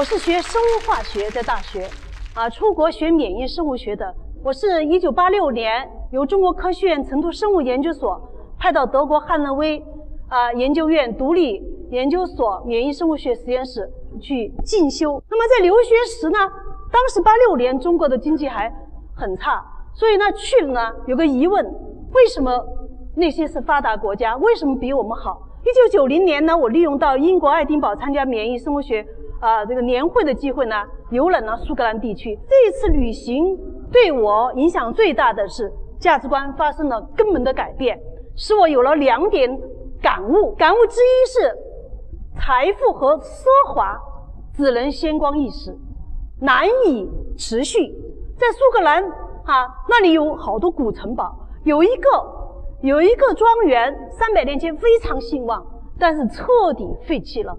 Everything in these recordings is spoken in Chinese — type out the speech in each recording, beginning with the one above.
我是学生物化学，在大学，啊，出国学免疫生物学的。我是一九八六年由中国科学院成都生物研究所派到德国汉诺威啊研究院独立研究所免疫生物学实验室去进修。那么在留学时呢，当时八六年中国的经济还很差，所以呢去了呢有个疑问：为什么那些是发达国家，为什么比我们好？一九九零年呢，我利用到英国爱丁堡参加免疫生物学啊这个年会的机会呢，游览了苏格兰地区。这一次旅行。对我影响最大的是价值观发生了根本的改变，使我有了两点感悟。感悟之一是，财富和奢华只能先光一时，难以持续。在苏格兰啊，那里有好多古城堡，有一个有一个庄园，三百年前非常兴旺，但是彻底废弃了。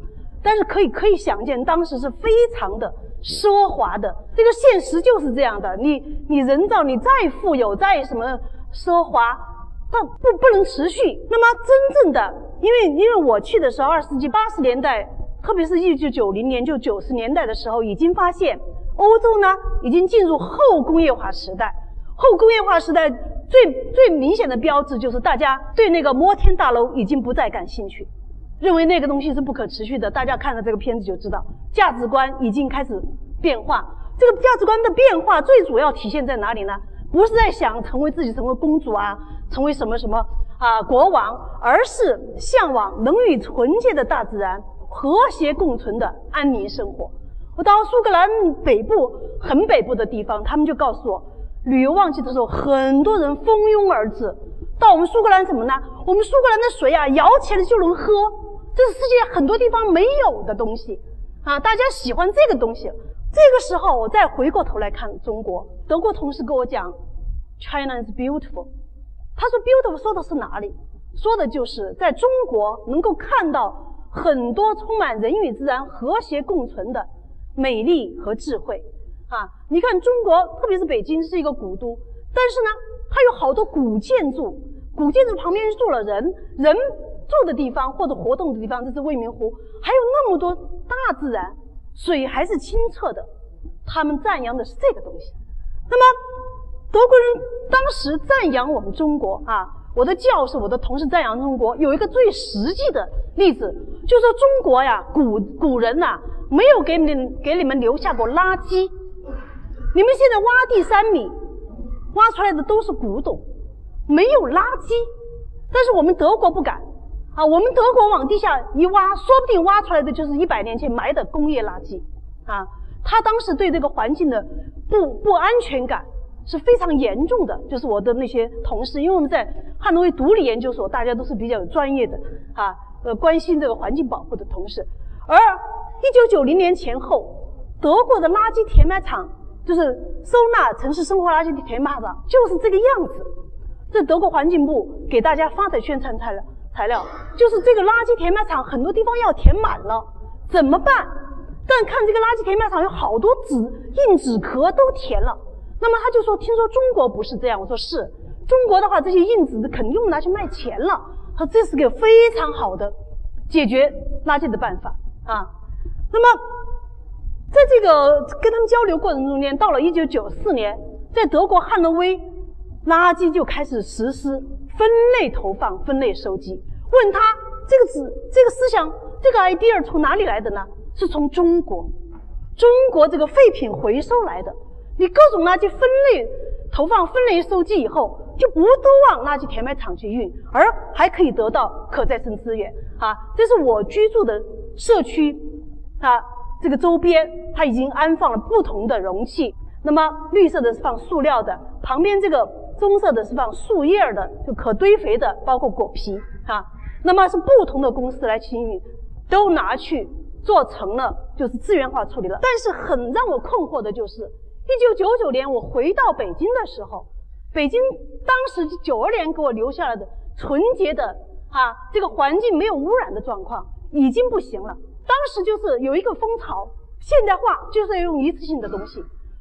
但是可以可以想见，当时是非常的。奢华的这个现实就是这样的，你你人造你再富有再什么奢华，它不不能持续。那么真正的，因为因为我去的时候，二十世纪八十年代，特别是一九九零年就九十年代的时候，已经发现欧洲呢已经进入后工业化时代。后工业化时代最最明显的标志就是大家对那个摩天大楼已经不再感兴趣。认为那个东西是不可持续的，大家看了这个片子就知道，价值观已经开始变化。这个价值观的变化最主要体现在哪里呢？不是在想成为自己成为公主啊，成为什么什么啊国王，而是向往能与纯洁的大自然和谐共存的安宁生活。我到苏格兰北部很北部的地方，他们就告诉我，旅游旺季的时候，很多人蜂拥而至。到我们苏格兰什么呢？我们苏格兰的水啊，舀起来就能喝。这是世界很多地方没有的东西啊！大家喜欢这个东西。这个时候，我再回过头来看中国，德国同事跟我讲，China is beautiful。他说 beautiful 说的是哪里？说的就是在中国能够看到很多充满人与自然和谐共存的美丽和智慧啊！你看中国，特别是北京是一个古都，但是呢，它有好多古建筑，古建筑旁边住了人，人。住的地方或者活动的地方，这是未名湖，还有那么多大自然，水还是清澈的。他们赞扬的是这个东西。那么德国人当时赞扬我们中国啊，我的教授、我的同事赞扬中国，有一个最实际的例子，就说中国呀，古古人呐，没有给你给你们留下过垃圾。你们现在挖地三米，挖出来的都是古董，没有垃圾。但是我们德国不敢。啊，我们德国往地下一挖，说不定挖出来的就是一百年前埋的工业垃圾。啊，他当时对这个环境的不不安全感是非常严重的。就是我的那些同事，因为我们在汉诺威独立研究所，大家都是比较有专业的啊，呃，关心这个环境保护的同事。而一九九零年前后，德国的垃圾填埋场，就是收纳城市生活垃圾的填埋场，就是这个样子。这德国环境部给大家发的宣传材料。材料就是这个垃圾填埋场，很多地方要填满了，怎么办？但看这个垃圾填埋场有好多纸硬纸壳都填了，那么他就说：“听说中国不是这样。”我说：“是中国的话，这些硬纸肯定用拿去卖钱了。”他说：“这是个非常好的解决垃圾的办法啊。”那么在这个跟他们交流过程中间，到了一九九四年，在德国汉诺威，垃圾就开始实施。分类投放、分类收集。问他这个字、这个思想、这个 idea 从哪里来的呢？是从中国，中国这个废品回收来的。你各种垃圾分类投放、分类收集以后，就不都往垃圾填埋场去运，而还可以得到可再生资源啊！这是我居住的社区啊，这个周边它已经安放了不同的容器。那么绿色的是放塑料的，旁边这个。棕色的是放树叶的，就可堆肥的，包括果皮啊。那么是不同的公司来清运，都拿去做成了，就是资源化处理了。但是很让我困惑的就是，一九九九年我回到北京的时候，北京当时九二年给我留下来的纯洁的啊，这个环境没有污染的状况已经不行了。当时就是有一个风潮，现代化就是要用一次性的东西，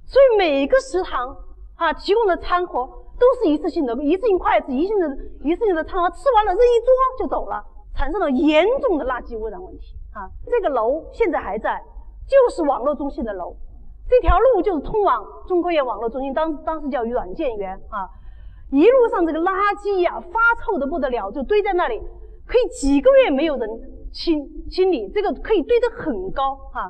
所以每个食堂啊提供的餐盒。都是一次性的，一次性筷子，一次性的，一次性的餐盒，吃完了扔一桌就走了，产生了严重的垃圾污染问题啊！这个楼现在还在，就是网络中心的楼。这条路就是通往中科院网络中心，当当时叫软件园啊。一路上这个垃圾呀，发臭的不得了，就堆在那里，可以几个月没有人清清理，这个可以堆得很高啊。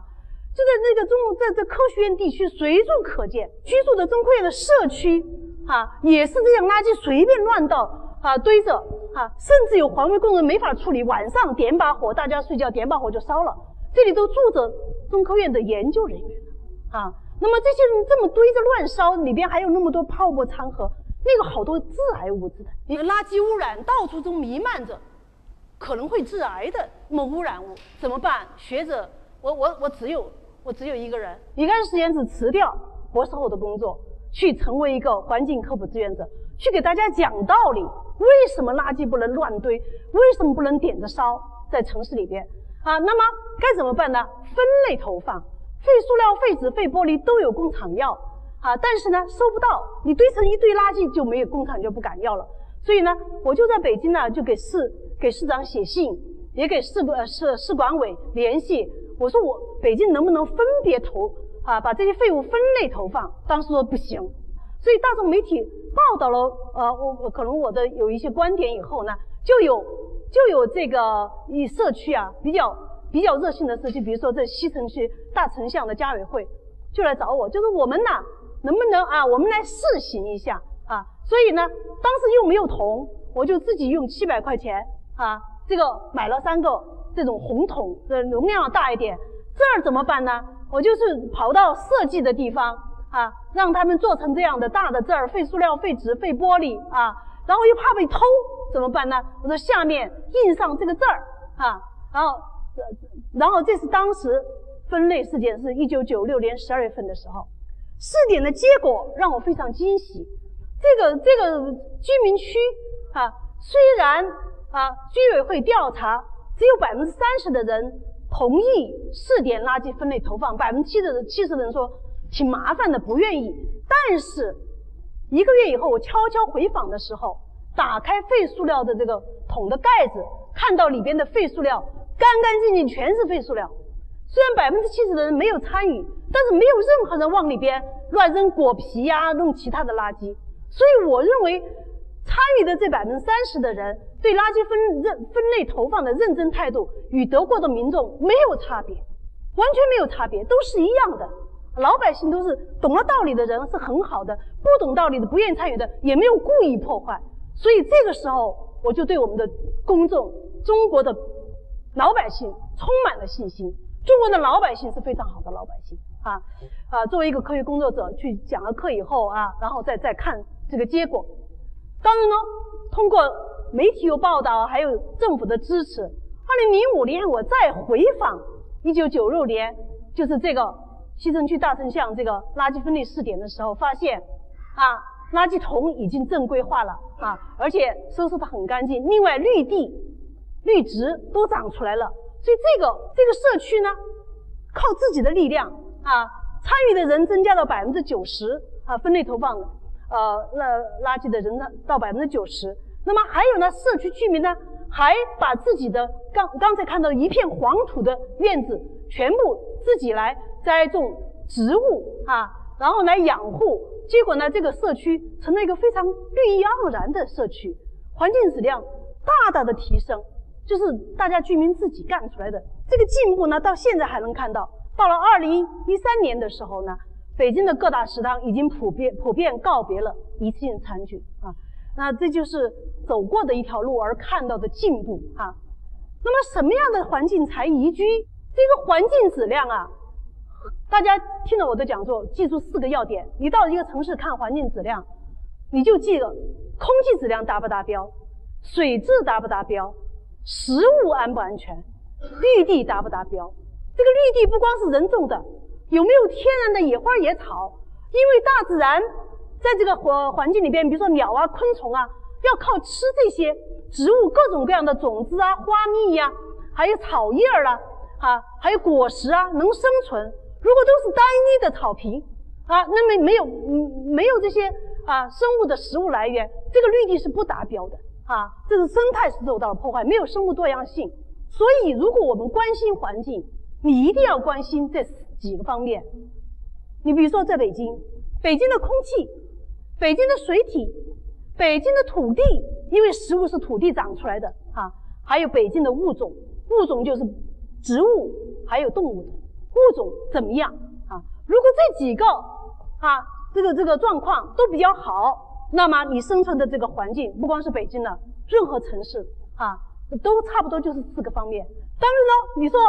就在那个中，在这科学院地区随处可见，居住的中科院的社区啊，也是这样，垃圾随便乱倒啊，堆着啊，甚至有环卫工人没法处理，晚上点把火，大家睡觉点把火就烧了。这里都住着中科院的研究人员啊。那么这些人这么堆着乱烧，里边还有那么多泡沫餐盒。那个好多致癌物质的，那个垃圾污染到处都弥漫着，可能会致癌的那么污染物怎么办？学者，我我我只有我只有一个人，一开实验室辞掉博士后的工作，去成为一个环境科普志愿者，去给大家讲道理。为什么垃圾不能乱堆？为什么不能点着烧？在城市里边啊，那么该怎么办呢？分类投放，废塑料、废纸、废玻璃都有工厂要。啊，但是呢，收不到，你堆成一堆垃圾就没有工厂就不敢要了。所以呢，我就在北京呢，就给市给市长写信，也给市呃市市管委联系。我说我北京能不能分别投啊，把这些废物分类投放？当时说不行。所以大众媒体报道了，呃，我我可能我的有一些观点以后呢，就有就有这个以社区啊比较比较热心的社区，比如说在西城区大城巷的家委会就来找我，就是我们呢。能不能啊？我们来试行一下啊！所以呢，当时又没有铜，我就自己用七百块钱啊，这个买了三个这种红桶，的容量大一点。这儿怎么办呢？我就是跑到设计的地方啊，让他们做成这样的大的字儿，废塑料、废纸、废玻璃啊。然后又怕被偷，怎么办呢？我说下面印上这个字儿啊，然后，然后这是当时分类事件，是一九九六年十二月份的时候。试点的结果让我非常惊喜。这个这个居民区啊，虽然啊居委会调查只有百分之三十的人同意试点垃圾分类投放，百分之七十的七十的人说挺麻烦的不愿意。但是一个月以后，我悄悄回访的时候，打开废塑料的这个桶的盖子，看到里边的废塑料干干净净，全是废塑料。虽然百分之七十的人没有参与，但是没有任何人往里边乱扔果皮呀，弄其他的垃圾。所以我认为，参与的这百分之三十的人对垃圾分认分类投放的认真态度，与德国的民众没有差别，完全没有差别，都是一样的。老百姓都是懂了道理的人是很好的，不懂道理的、不愿意参与的也没有故意破坏。所以这个时候，我就对我们的公众、中国的老百姓充满了信心。中国的老百姓是非常好的老百姓啊啊！作为一个科学工作者，去讲了课以后啊，然后再再看这个结果。当然呢，通过媒体有报道，还有政府的支持。二零零五年，我再回访一九九六年，就是这个西城区大城巷这个垃圾分类试点的时候，发现啊，垃圾桶已经正规化了啊，而且收拾的很干净。另外，绿地、绿植都长出来了。所以这个这个社区呢，靠自己的力量啊，参与的人增加到百分之九十啊，分类投放呃那垃圾的人呢到百分之九十。那么还有呢，社区居民呢还把自己的刚刚才看到一片黄土的院子，全部自己来栽种植物啊，然后来养护。结果呢，这个社区成了一个非常绿意盎然的社区，环境质量大大的提升。就是大家居民自己干出来的这个进步呢，到现在还能看到。到了二零一三年的时候呢，北京的各大食堂已经普遍普遍告别了一次性餐具啊。那这就是走过的一条路而看到的进步啊。那么什么样的环境才宜居？这个环境质量啊，大家听了我的讲座，记住四个要点。你到一个城市看环境质量，你就记得空气质量达不达标，水质达不达标。食物安不安全？绿地达不达标？这个绿地不光是人种的，有没有天然的野花野草？因为大自然在这个环环境里边，比如说鸟啊、昆虫啊，要靠吃这些植物各种各样的种子啊、花蜜呀，还有草叶儿啦，啊，还有果实啊，能生存。如果都是单一的草坪啊，那么没有嗯没有这些啊生物的食物来源，这个绿地是不达标的。啊，这是生态是受到了破坏，没有生物多样性。所以，如果我们关心环境，你一定要关心这几个方面。你比如说在北京，北京的空气、北京的水体、北京的土地，因为食物是土地长出来的啊，还有北京的物种，物种就是植物还有动物物种怎么样啊？如果这几个啊，这个这个状况都比较好，那么你生存的这个环境，不光是北京了，任何城市啊，都差不多就是四个方面。当然了，你说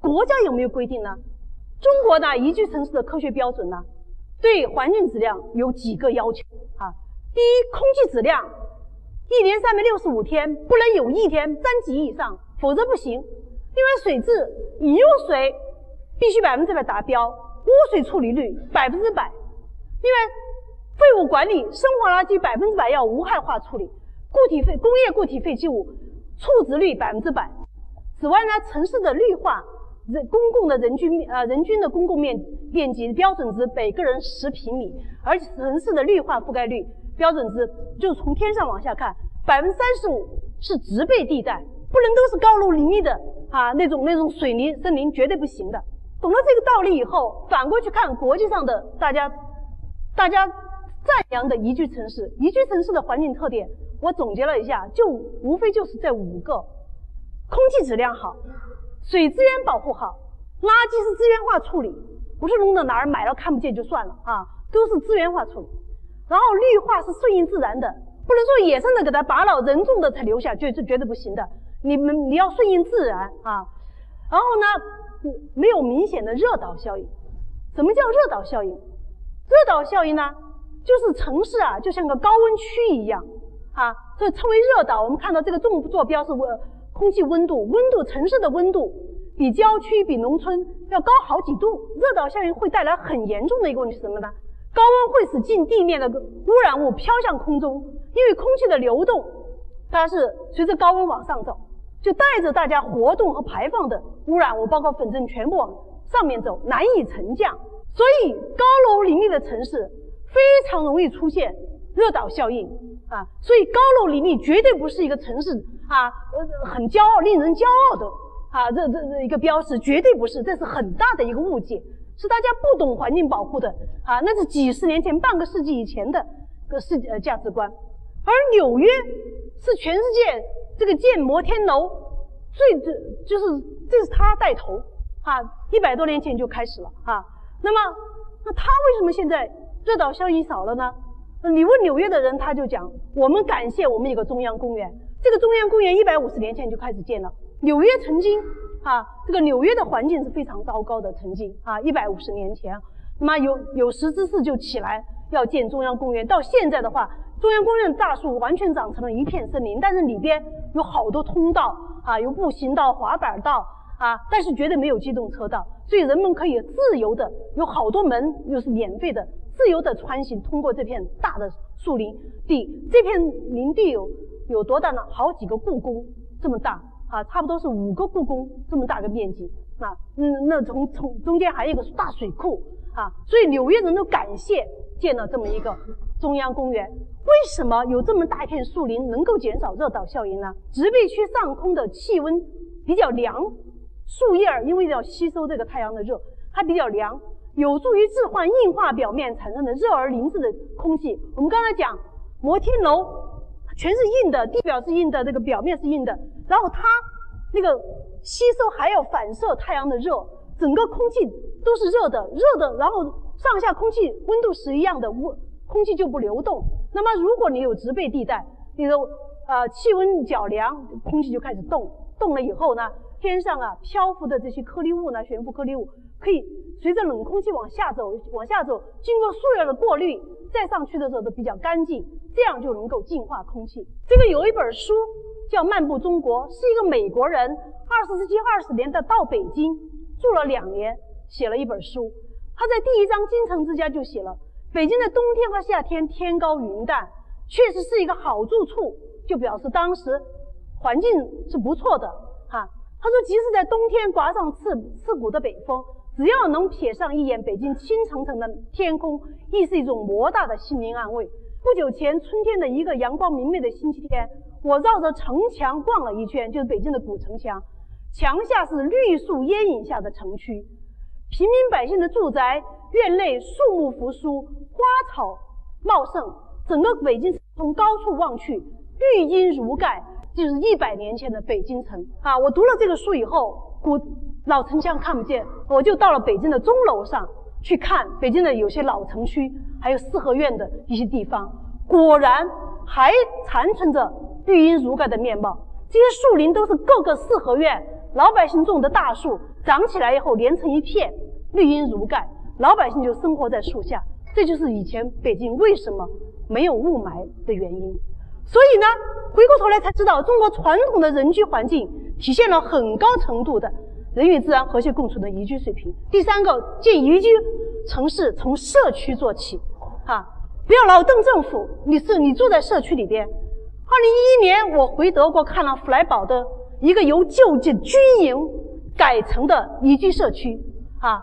国家有没有规定呢？中国的宜居城市的科学标准呢，对环境质量有几个要求啊？第一，空气质量，一年三百六十五天不能有一天三级以上，否则不行。另外，水质，饮用水必须百分之百达标，污水处理率百分之百。另外，废物管理，生活垃圾百分之百要无害化处理，固体废工业固体废弃物处置率百分之百。此外呢，城市的绿化。人公共的人均面呃人均的公共面面积标准值每个人十平米，而且城市的绿化覆盖率标准值就从天上往下看，百分之三十五是植被地带，不能都是高楼林立的啊那种那种水泥森林绝对不行的。懂了这个道理以后，反过去看国际上的大家大家赞扬的宜居城市，宜居城市的环境特点，我总结了一下，就无非就是这五个：空气质量好。水资源保护好，垃圾是资源化处理，不是扔到哪儿买了看不见就算了啊，都是资源化处理。然后绿化是顺应自然的，不能说野生的给它拔了，人种的才留下，绝是绝对不行的。你们你要顺应自然啊。然后呢，没有明显的热岛效应。什么叫热岛效应？热岛效应呢，就是城市啊，就像个高温区一样啊，这称为热岛。我们看到这个纵坐标是温。空气温度，温度，城市的温度比郊区、比农村要高好几度。热岛效应会带来很严重的一个问题是什么呢？高温会使近地面的污染物飘向空中，因为空气的流动，它是随着高温往上走，就带着大家活动和排放的污染物，包括粉尘，全部往上面走，难以沉降。所以，高楼林立的城市非常容易出现热岛效应啊。所以，高楼林立绝对不是一个城市。啊，呃，很骄傲，令人骄傲的啊，这这这一个标识绝对不是，这是很大的一个误解，是大家不懂环境保护的啊，那是几十年前、半个世纪以前的个世呃价值观。而纽约是全世界这个建摩天楼最最就是这是他带头啊，一百多年前就开始了啊。那么，那他为什么现在热岛效应少了呢？你问纽约的人，他就讲，我们感谢我们有个中央公园。这个中央公园一百五十年前就开始建了。纽约曾经啊，这个纽约的环境是非常糟糕的，曾经啊，一百五十年前，那么有有识之士就起来要建中央公园。到现在的话，中央公园大树完全长成了一片森林，但是里边有好多通道啊，有步行道、滑板道啊，但是绝对没有机动车道，所以人们可以自由的，有好多门又是免费的，自由的穿行通过这片大的树林地。这片林地有。有多大呢？好几个故宫这么大啊，差不多是五个故宫这么大个面积啊。嗯，那从从中间还有一个大水库啊，所以纽约人都感谢建了这么一个中央公园。为什么有这么大一片树林能够减少热岛效应呢？植被区上空的气温比较凉，树叶因为要吸收这个太阳的热，它比较凉，有助于置换硬化表面产生的热而凝滞的空气。我们刚才讲摩天楼。全是硬的，地表是硬的，这个表面是硬的，然后它那个吸收还要反射太阳的热，整个空气都是热的，热的，然后上下空气温度是一样的，温空气就不流动。那么如果你有植被地带，你的呃气温较凉，空气就开始动，动了以后呢，天上啊漂浮的这些颗粒物呢，悬浮颗粒物可以随着冷空气往下走，往下走，经过树叶的过滤。再上去的时候都比较干净，这样就能够净化空气。这个有一本书叫《漫步中国》，是一个美国人，二十世纪二十年代到北京住了两年，写了一本书。他在第一章《京城之家》就写了，北京的冬天和夏天天高云淡，确实是一个好住处，就表示当时环境是不错的。哈，他说，即使在冬天刮上刺刺骨的北风。只要能瞥上一眼北京青澄澄的天空，亦是一种莫大的心灵安慰。不久前，春天的一个阳光明媚的星期天，我绕着城墙逛了一圈，就是北京的古城墙。墙下是绿树烟影下的城区，平民百姓的住宅院内树木扶疏，花草茂盛，整个北京从高处望去，绿荫如盖，就是一百年前的北京城啊！我读了这个书以后，古老城墙看不见，我就到了北京的钟楼上去看北京的有些老城区，还有四合院的一些地方，果然还残存着绿荫如盖的面貌。这些树林都是各个四合院老百姓种的大树，长起来以后连成一片，绿荫如盖，老百姓就生活在树下。这就是以前北京为什么没有雾霾的原因。所以呢，回过头来才知道，中国传统的人居环境体现了很高程度的人与自然和谐共处的宜居水平。第三个，建宜居城市从社区做起，啊，不要老瞪政府，你是你住在社区里边。二零一一年，我回德国看了弗莱堡的一个由旧的军营改成的宜居社区，啊，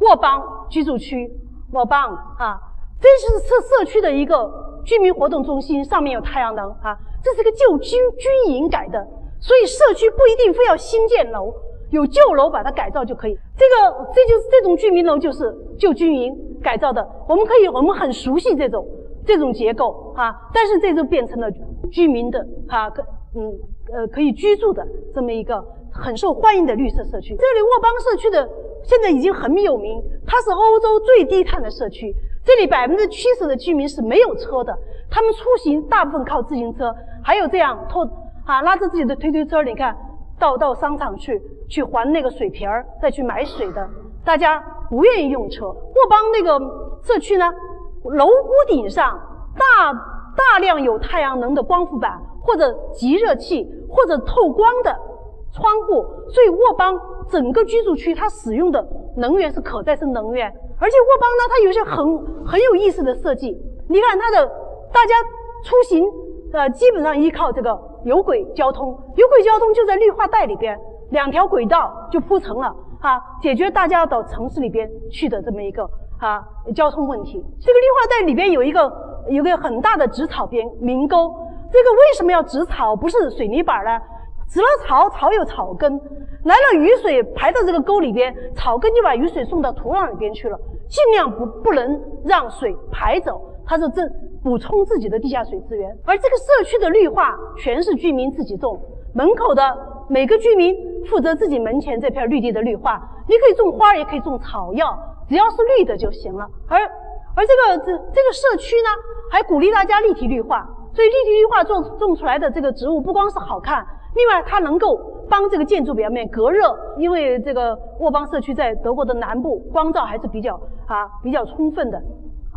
沃邦居住区，沃邦啊，这是社社区的一个居民活动中心，上面有太阳能啊，这是个旧军军营改的，所以社区不一定非要新建楼，有旧楼把它改造就可以。这个这就是这种居民楼就是旧军营改造的，我们可以我们很熟悉这种这种结构啊，但是这就变成了。居民的啊，可嗯呃可以居住的这么一个很受欢迎的绿色社区。这里沃邦社区的现在已经很有名，它是欧洲最低碳的社区。这里百分之七十的居民是没有车的，他们出行大部分靠自行车，还有这样拖啊拉着自己的推推车，你看到到商场去去还那个水瓶儿，再去买水的，大家不愿意用车。沃邦那个社区呢，楼屋顶上大。大量有太阳能的光伏板，或者集热器，或者透光的窗户，所以沃邦整个居住区它使用的能源是可再生能源。而且沃邦呢，它有些很很有意思的设计。你看它的大家出行，呃，基本上依靠这个有轨交通，有轨交通就在绿化带里边，两条轨道就铺成了啊，解决大家到城市里边去的这么一个啊交通问题。这个绿化带里边有一个。有个很大的植草边明沟，这个为什么要植草？不是水泥板呢？植了草，草有草根，来了雨水排到这个沟里边，草根就把雨水送到土壤里边去了，尽量不不能让水排走，它是这补充自己的地下水资源。而这个社区的绿化全是居民自己种，门口的每个居民负责自己门前这片绿地的绿化，你可以种花，也可以种草药，只要是绿的就行了。而而这个这这个社区呢，还鼓励大家立体绿化，所以立体绿化种种出来的这个植物不光是好看，另外它能够帮这个建筑表面隔热，因为这个沃邦社区在德国的南部，光照还是比较啊比较充分的。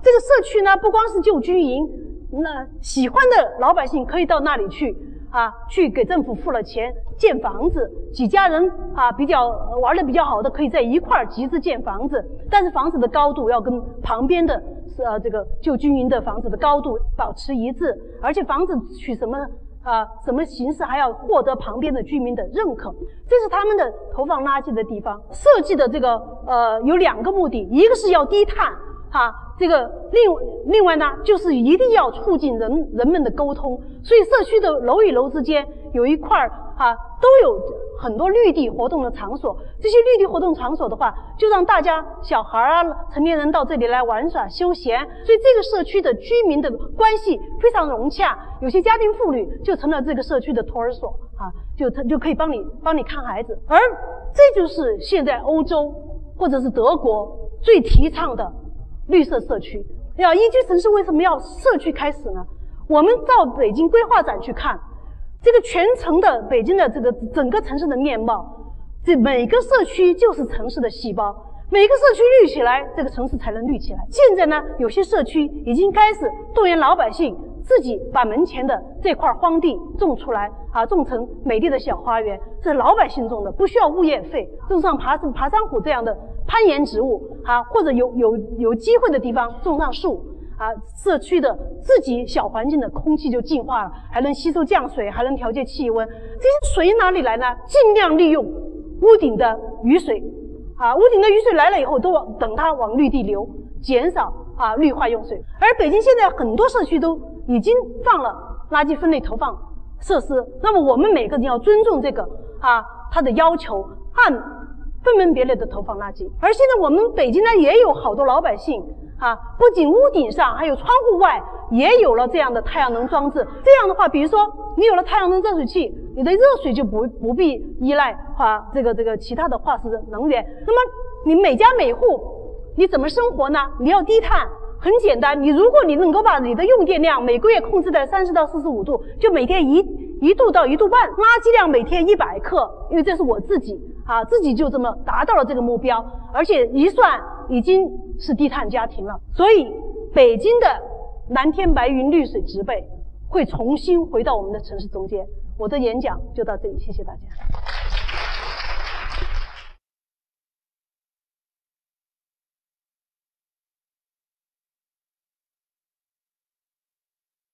这个社区呢，不光是旧军营，那喜欢的老百姓可以到那里去。啊，去给政府付了钱建房子，几家人啊比较玩的比较好的，可以在一块儿集资建房子。但是房子的高度要跟旁边的呃这个旧军营的房子的高度保持一致，而且房子取什么啊什么形式还要获得旁边的居民的认可。这是他们的投放垃圾的地方设计的这个呃有两个目的，一个是要低碳哈。这个另另外呢，就是一定要促进人人们的沟通，所以社区的楼与楼之间有一块儿啊，都有很多绿地活动的场所。这些绿地活动场所的话，就让大家小孩儿啊、成年人到这里来玩耍休闲。所以这个社区的居民的关系非常融洽，有些家庭妇女就成了这个社区的托儿所啊，就他就可以帮你帮你看孩子。而这就是现在欧洲或者是德国最提倡的。绿色社区，要宜居城市为什么要社区开始呢？我们到北京规划展去看，这个全城的北京的这个整个城市的面貌，这每个社区就是城市的细胞，每个社区绿起来，这个城市才能绿起来。现在呢，有些社区已经开始动员老百姓自己把门前的这块荒地种出来，啊，种成美丽的小花园，这是老百姓种的，不需要物业费，种上爬山爬山虎这样的。攀岩植物啊，或者有有有机会的地方种上树啊，社区的自己小环境的空气就净化了，还能吸收降水，还能调节气温。这些水哪里来呢？尽量利用屋顶的雨水啊，屋顶的雨水来了以后，都往等它往绿地流，减少啊绿化用水。而北京现在很多社区都已经放了垃圾分类投放设施，那么我们每个人要尊重这个啊它的要求，按。分门别类的投放垃圾。而现在我们北京呢，也有好多老百姓啊，不仅屋顶上，还有窗户外也有了这样的太阳能装置。这样的话，比如说你有了太阳能热水器，你的热水就不不必依赖化这个这个其他的化石能源。那么你每家每户你怎么生活呢？你要低碳。很简单，你如果你能够把你的用电量每个月控制在三十到四十五度，就每天一一度到一度半，垃圾量每天一百克，因为这是我自己啊，自己就这么达到了这个目标，而且一算已经是低碳家庭了。所以，北京的蓝天白云、绿水植被会重新回到我们的城市中间。我的演讲就到这里，谢谢大家。